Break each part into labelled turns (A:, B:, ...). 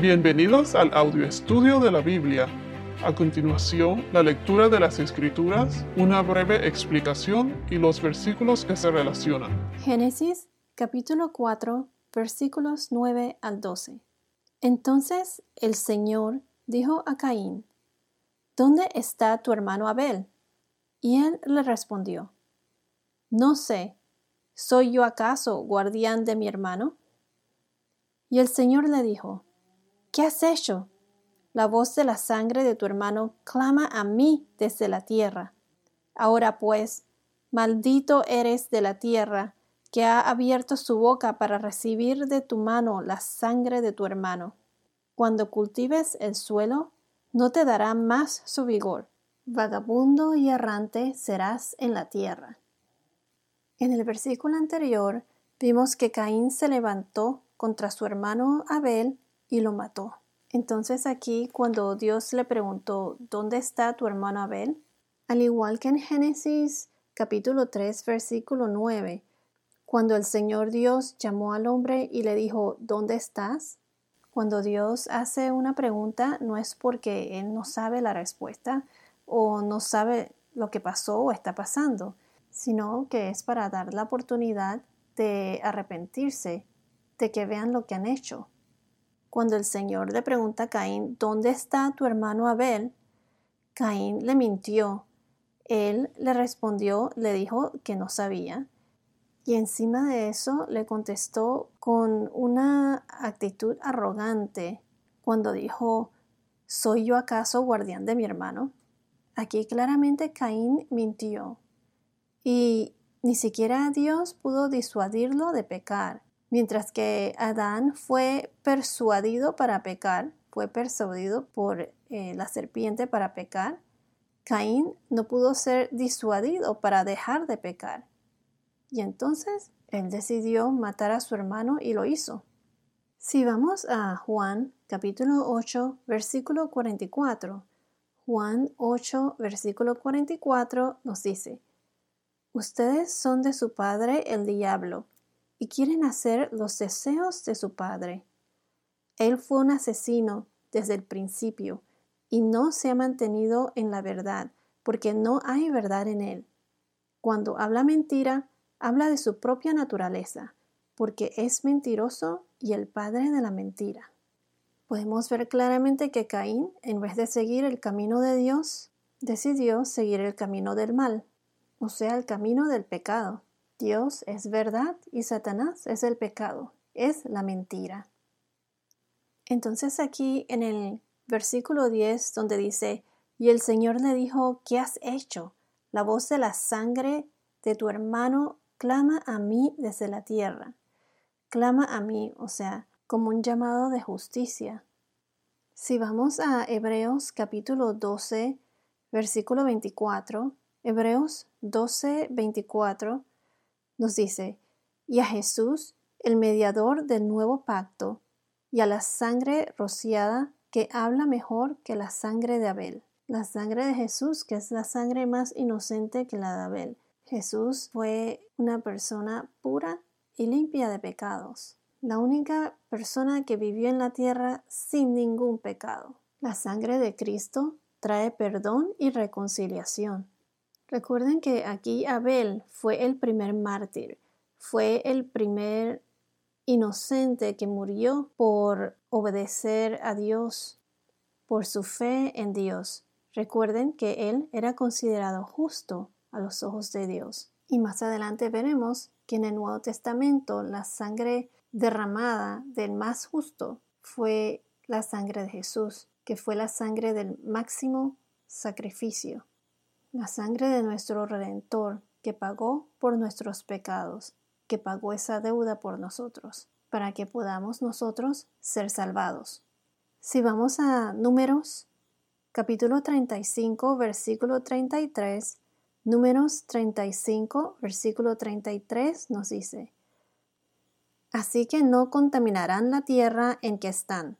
A: Bienvenidos al audio estudio de la Biblia. A continuación, la lectura de las Escrituras, una breve explicación y los versículos que se relacionan.
B: Génesis capítulo 4 versículos 9 al 12. Entonces el Señor dijo a Caín, ¿Dónde está tu hermano Abel? Y él le respondió, No sé, ¿soy yo acaso guardián de mi hermano? Y el Señor le dijo, ¿Qué has hecho? La voz de la sangre de tu hermano clama a mí desde la tierra. Ahora pues, maldito eres de la tierra, que ha abierto su boca para recibir de tu mano la sangre de tu hermano. Cuando cultives el suelo, no te dará más su vigor. Vagabundo y errante serás en la tierra. En el versículo anterior vimos que Caín se levantó contra su hermano Abel y lo mató. Entonces aquí cuando Dios le preguntó, ¿dónde está tu hermano Abel? Al igual que en Génesis capítulo 3 versículo 9, cuando el Señor Dios llamó al hombre y le dijo, ¿dónde estás? Cuando Dios hace una pregunta no es porque Él no sabe la respuesta o no sabe lo que pasó o está pasando, sino que es para dar la oportunidad de arrepentirse, de que vean lo que han hecho. Cuando el Señor le pregunta a Caín, ¿dónde está tu hermano Abel? Caín le mintió. Él le respondió, le dijo que no sabía. Y encima de eso le contestó con una actitud arrogante cuando dijo, ¿soy yo acaso guardián de mi hermano? Aquí claramente Caín mintió. Y ni siquiera Dios pudo disuadirlo de pecar. Mientras que Adán fue persuadido para pecar, fue persuadido por eh, la serpiente para pecar, Caín no pudo ser disuadido para dejar de pecar. Y entonces él decidió matar a su hermano y lo hizo. Si vamos a Juan capítulo 8 versículo 44, Juan 8 versículo 44 nos dice, Ustedes son de su padre el diablo y quieren hacer los deseos de su padre. Él fue un asesino desde el principio y no se ha mantenido en la verdad, porque no hay verdad en él. Cuando habla mentira, habla de su propia naturaleza, porque es mentiroso y el padre de la mentira. Podemos ver claramente que Caín, en vez de seguir el camino de Dios, decidió seguir el camino del mal, o sea, el camino del pecado. Dios es verdad y Satanás es el pecado, es la mentira. Entonces aquí en el versículo 10 donde dice, y el Señor le dijo, ¿qué has hecho? La voz de la sangre de tu hermano clama a mí desde la tierra. Clama a mí, o sea, como un llamado de justicia. Si vamos a Hebreos capítulo 12, versículo 24, Hebreos 12, 24, nos dice, y a Jesús, el mediador del nuevo pacto, y a la sangre rociada que habla mejor que la sangre de Abel. La sangre de Jesús, que es la sangre más inocente que la de Abel. Jesús fue una persona pura y limpia de pecados. La única persona que vivió en la tierra sin ningún pecado. La sangre de Cristo trae perdón y reconciliación. Recuerden que aquí Abel fue el primer mártir, fue el primer inocente que murió por obedecer a Dios, por su fe en Dios. Recuerden que él era considerado justo a los ojos de Dios. Y más adelante veremos que en el Nuevo Testamento la sangre derramada del más justo fue la sangre de Jesús, que fue la sangre del máximo sacrificio la sangre de nuestro Redentor, que pagó por nuestros pecados, que pagó esa deuda por nosotros, para que podamos nosotros ser salvados. Si vamos a números, capítulo 35, versículo 33, números 35, versículo 33 nos dice, Así que no contaminarán la tierra en que están,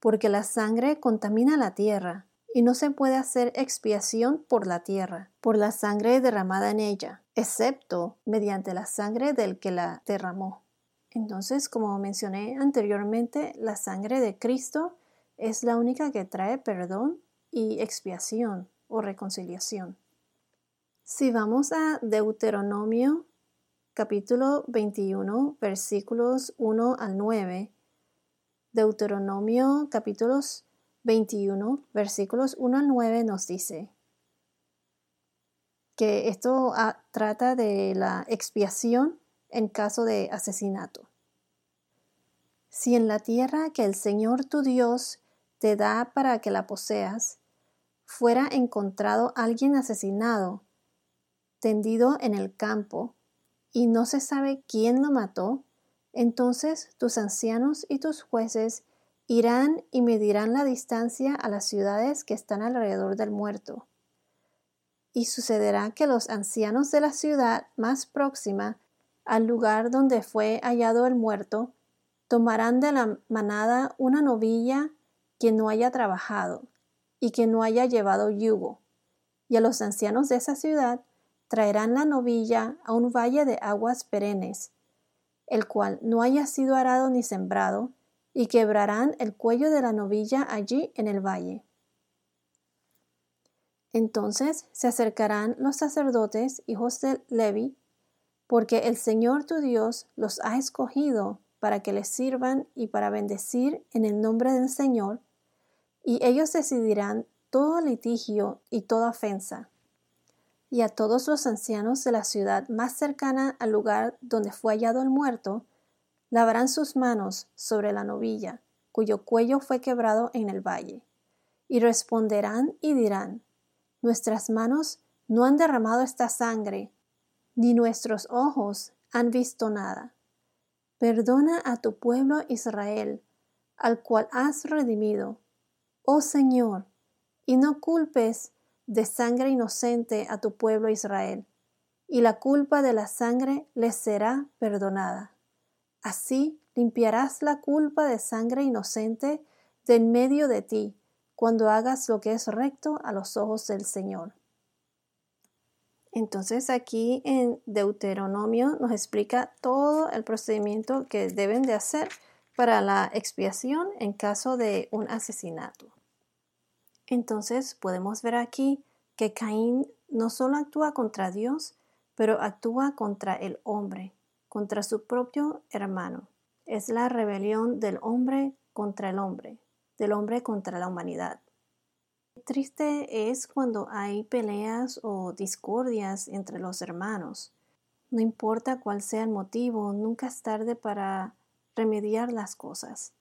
B: porque la sangre contamina la tierra y no se puede hacer expiación por la tierra, por la sangre derramada en ella, excepto mediante la sangre del que la derramó. Entonces, como mencioné anteriormente, la sangre de Cristo es la única que trae perdón y expiación o reconciliación. Si vamos a Deuteronomio capítulo 21 versículos 1 al 9, Deuteronomio capítulos 21 versículos 1 al 9 nos dice que esto ah, trata de la expiación en caso de asesinato. Si en la tierra que el Señor tu Dios te da para que la poseas, fuera encontrado alguien asesinado, tendido en el campo, y no se sabe quién lo mató, entonces tus ancianos y tus jueces irán y medirán la distancia a las ciudades que están alrededor del muerto. Y sucederá que los ancianos de la ciudad más próxima al lugar donde fue hallado el muerto, tomarán de la manada una novilla que no haya trabajado y que no haya llevado yugo, y a los ancianos de esa ciudad traerán la novilla a un valle de aguas perennes, el cual no haya sido arado ni sembrado, y quebrarán el cuello de la novilla allí en el valle. Entonces se acercarán los sacerdotes, hijos de Levi, porque el Señor tu Dios los ha escogido para que les sirvan y para bendecir en el nombre del Señor, y ellos decidirán todo litigio y toda ofensa. Y a todos los ancianos de la ciudad más cercana al lugar donde fue hallado el muerto, lavarán sus manos sobre la novilla, cuyo cuello fue quebrado en el valle, y responderán y dirán, Nuestras manos no han derramado esta sangre, ni nuestros ojos han visto nada. Perdona a tu pueblo Israel, al cual has redimido, oh Señor, y no culpes de sangre inocente a tu pueblo Israel, y la culpa de la sangre les será perdonada. Así limpiarás la culpa de sangre inocente de en medio de ti, cuando hagas lo que es recto a los ojos del Señor. Entonces aquí en Deuteronomio nos explica todo el procedimiento que deben de hacer para la expiación en caso de un asesinato. Entonces podemos ver aquí que Caín no solo actúa contra Dios, pero actúa contra el hombre, contra su propio hermano. Es la rebelión del hombre contra el hombre, del hombre contra la humanidad. Triste es cuando hay peleas o discordias entre los hermanos. No importa cuál sea el motivo, nunca es tarde para remediar las cosas.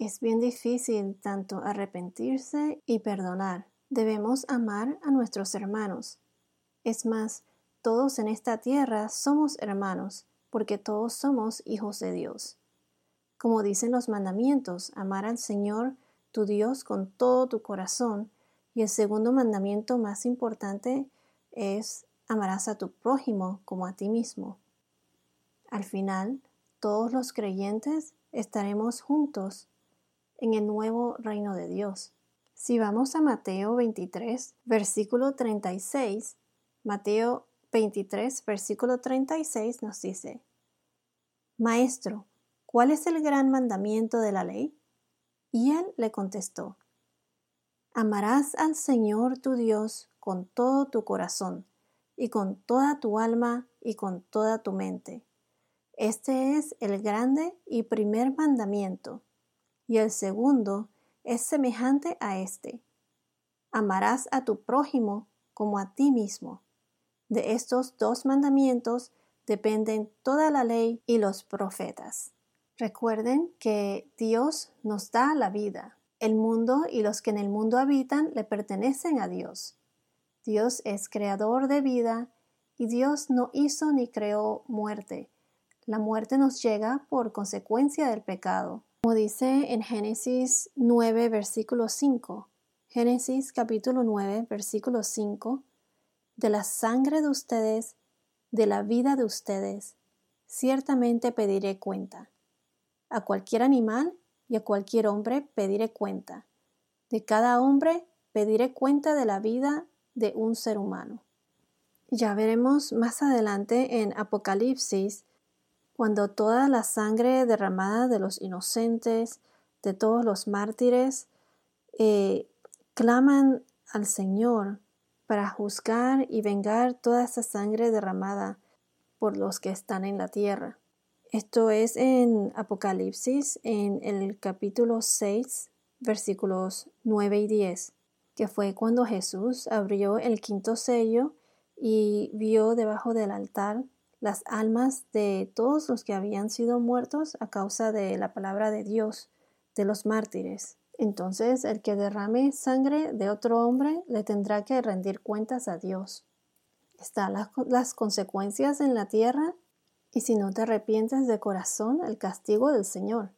B: Es bien difícil tanto arrepentirse y perdonar. Debemos amar a nuestros hermanos. Es más, todos en esta tierra somos hermanos, porque todos somos hijos de Dios. Como dicen los mandamientos, amar al Señor tu Dios con todo tu corazón, y el segundo mandamiento más importante es amarás a tu prójimo como a ti mismo. Al final, todos los creyentes estaremos juntos en el nuevo reino de Dios. Si vamos a Mateo 23, versículo 36, Mateo 23, versículo 36 nos dice, Maestro, ¿cuál es el gran mandamiento de la ley? Y él le contestó, Amarás al Señor tu Dios con todo tu corazón, y con toda tu alma, y con toda tu mente este es el grande y primer mandamiento, y el segundo es semejante a este. Amarás a tu prójimo como a ti mismo. De estos dos mandamientos dependen toda la ley y los profetas. Recuerden que Dios nos da la vida. El mundo y los que en el mundo habitan le pertenecen a Dios. Dios es creador de vida y Dios no hizo ni creó muerte la muerte nos llega por consecuencia del pecado. Como dice en Génesis 9, versículo 5. Génesis capítulo 9, versículo 5. De la sangre de ustedes, de la vida de ustedes, ciertamente pediré cuenta. A cualquier animal y a cualquier hombre pediré cuenta. De cada hombre pediré cuenta de la vida de un ser humano. Ya veremos más adelante en Apocalipsis cuando toda la sangre derramada de los inocentes, de todos los mártires, eh, claman al Señor para juzgar y vengar toda esa sangre derramada por los que están en la tierra. Esto es en Apocalipsis, en el capítulo 6, versículos 9 y 10, que fue cuando Jesús abrió el quinto sello y vio debajo del altar las almas de todos los que habían sido muertos a causa de la palabra de Dios, de los mártires. Entonces el que derrame sangre de otro hombre le tendrá que rendir cuentas a Dios. Están las, las consecuencias en la tierra y si no te arrepientes de corazón, el castigo del Señor.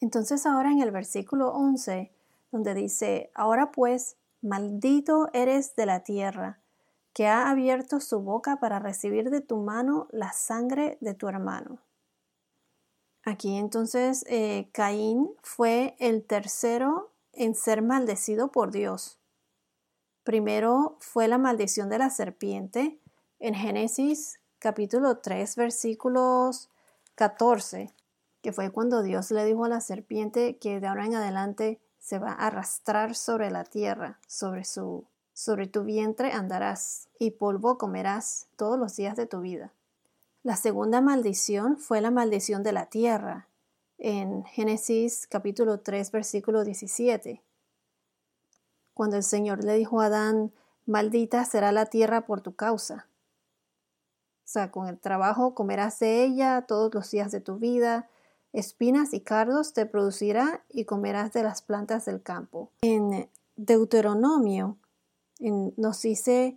B: Entonces ahora en el versículo 11, donde dice, ahora pues, maldito eres de la tierra, que ha abierto su boca para recibir de tu mano la sangre de tu hermano. Aquí entonces eh, Caín fue el tercero en ser maldecido por Dios. Primero fue la maldición de la serpiente en Génesis capítulo 3 versículos 14, que fue cuando Dios le dijo a la serpiente que de ahora en adelante se va a arrastrar sobre la tierra, sobre su sobre tu vientre andarás y polvo comerás todos los días de tu vida. La segunda maldición fue la maldición de la tierra, en Génesis capítulo 3 versículo 17. Cuando el Señor le dijo a Adán, maldita será la tierra por tu causa. O sea, con el trabajo comerás de ella todos los días de tu vida, espinas y cardos te producirá y comerás de las plantas del campo. En Deuteronomio nos dice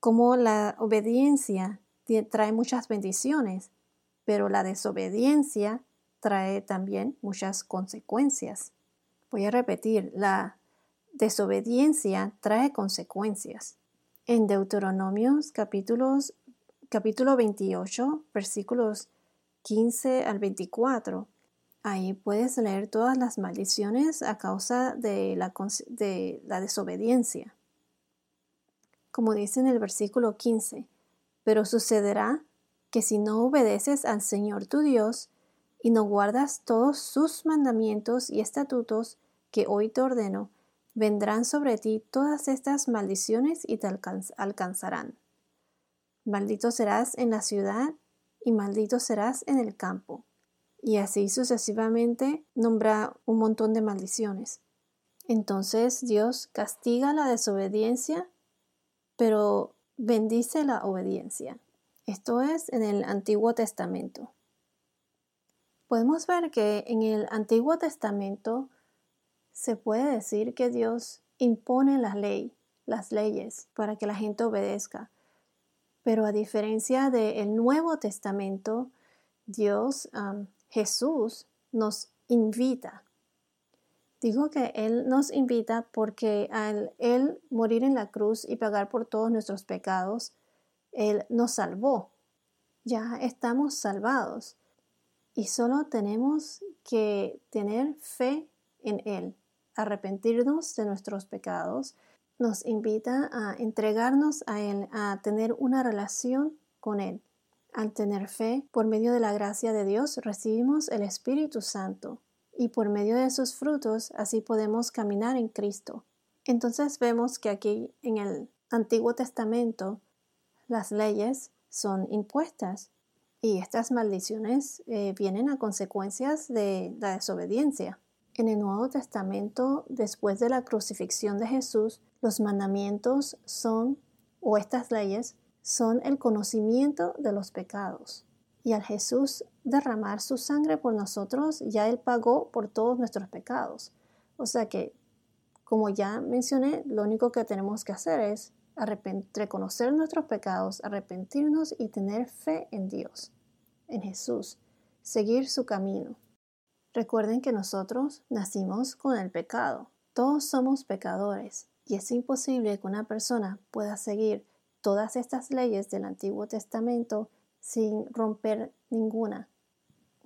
B: cómo la obediencia trae muchas bendiciones, pero la desobediencia trae también muchas consecuencias. Voy a repetir, la desobediencia trae consecuencias. En Deuteronomios capítulos, capítulo 28, versículos 15 al 24, ahí puedes leer todas las maldiciones a causa de la, de la desobediencia como dice en el versículo 15, pero sucederá que si no obedeces al Señor tu Dios y no guardas todos sus mandamientos y estatutos que hoy te ordeno, vendrán sobre ti todas estas maldiciones y te alcanzarán. Maldito serás en la ciudad y maldito serás en el campo. Y así sucesivamente nombra un montón de maldiciones. Entonces Dios castiga la desobediencia pero bendice la obediencia. Esto es en el Antiguo Testamento. Podemos ver que en el Antiguo Testamento se puede decir que Dios impone la ley, las leyes, para que la gente obedezca. Pero a diferencia del Nuevo Testamento, Dios, Jesús, nos invita Digo que Él nos invita porque al Él morir en la cruz y pagar por todos nuestros pecados, Él nos salvó. Ya estamos salvados y solo tenemos que tener fe en Él, arrepentirnos de nuestros pecados. Nos invita a entregarnos a Él, a tener una relación con Él. Al tener fe, por medio de la gracia de Dios, recibimos el Espíritu Santo y por medio de sus frutos así podemos caminar en Cristo. Entonces vemos que aquí en el Antiguo Testamento las leyes son impuestas y estas maldiciones eh, vienen a consecuencias de la desobediencia. En el Nuevo Testamento, después de la crucifixión de Jesús, los mandamientos son, o estas leyes, son el conocimiento de los pecados. Y al Jesús derramar su sangre por nosotros, ya Él pagó por todos nuestros pecados. O sea que, como ya mencioné, lo único que tenemos que hacer es reconocer nuestros pecados, arrepentirnos y tener fe en Dios, en Jesús, seguir su camino. Recuerden que nosotros nacimos con el pecado. Todos somos pecadores y es imposible que una persona pueda seguir todas estas leyes del Antiguo Testamento sin romper ninguna.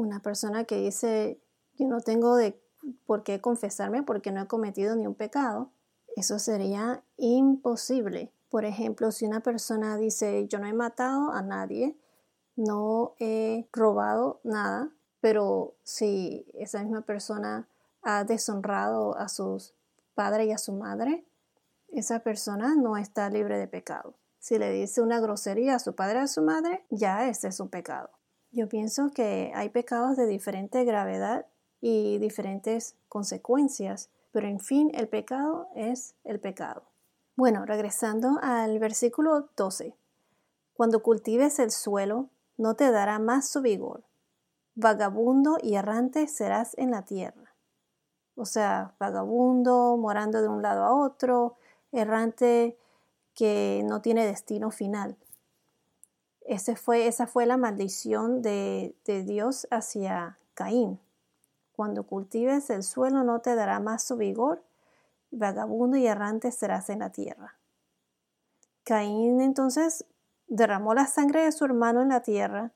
B: Una persona que dice, yo no tengo de por qué confesarme porque no he cometido ni un pecado, eso sería imposible. Por ejemplo, si una persona dice, yo no he matado a nadie, no he robado nada, pero si esa misma persona ha deshonrado a sus padres y a su madre, esa persona no está libre de pecado. Si le dice una grosería a su padre o a su madre, ya ese es un pecado. Yo pienso que hay pecados de diferente gravedad y diferentes consecuencias, pero en fin, el pecado es el pecado. Bueno, regresando al versículo 12. Cuando cultives el suelo, no te dará más su vigor. Vagabundo y errante serás en la tierra. O sea, vagabundo, morando de un lado a otro, errante que no tiene destino final. Fue, esa fue la maldición de, de Dios hacia Caín. Cuando cultives el suelo no te dará más su vigor, vagabundo y errante serás en la tierra. Caín entonces derramó la sangre de su hermano en la tierra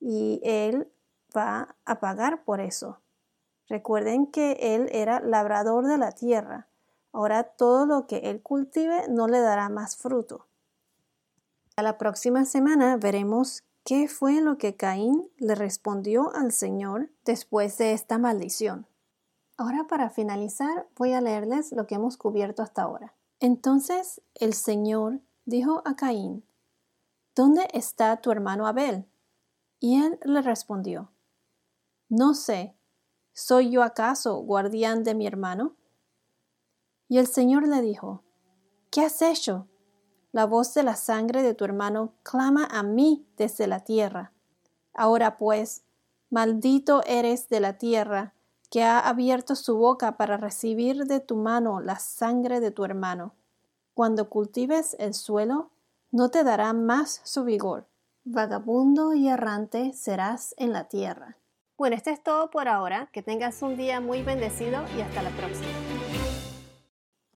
B: y él va a pagar por eso. Recuerden que él era labrador de la tierra. Ahora todo lo que él cultive no le dará más fruto. A la próxima semana veremos qué fue lo que Caín le respondió al Señor después de esta maldición. Ahora para finalizar voy a leerles lo que hemos cubierto hasta ahora. Entonces el Señor dijo a Caín, ¿Dónde está tu hermano Abel? Y él le respondió, No sé, ¿soy yo acaso guardián de mi hermano? Y el Señor le dijo, ¿qué has hecho? La voz de la sangre de tu hermano clama a mí desde la tierra. Ahora pues, maldito eres de la tierra, que ha abierto su boca para recibir de tu mano la sangre de tu hermano. Cuando cultives el suelo, no te dará más su vigor. Vagabundo y errante serás en la tierra. Bueno, esto es todo por ahora. Que tengas un día muy bendecido y hasta la próxima.